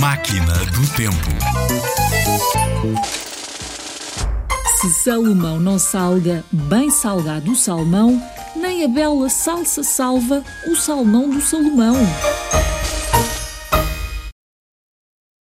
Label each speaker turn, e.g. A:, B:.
A: Máquina do Tempo.
B: Se Salomão não salga bem salgado o salmão, nem a bela salsa salva o salmão do Salomão.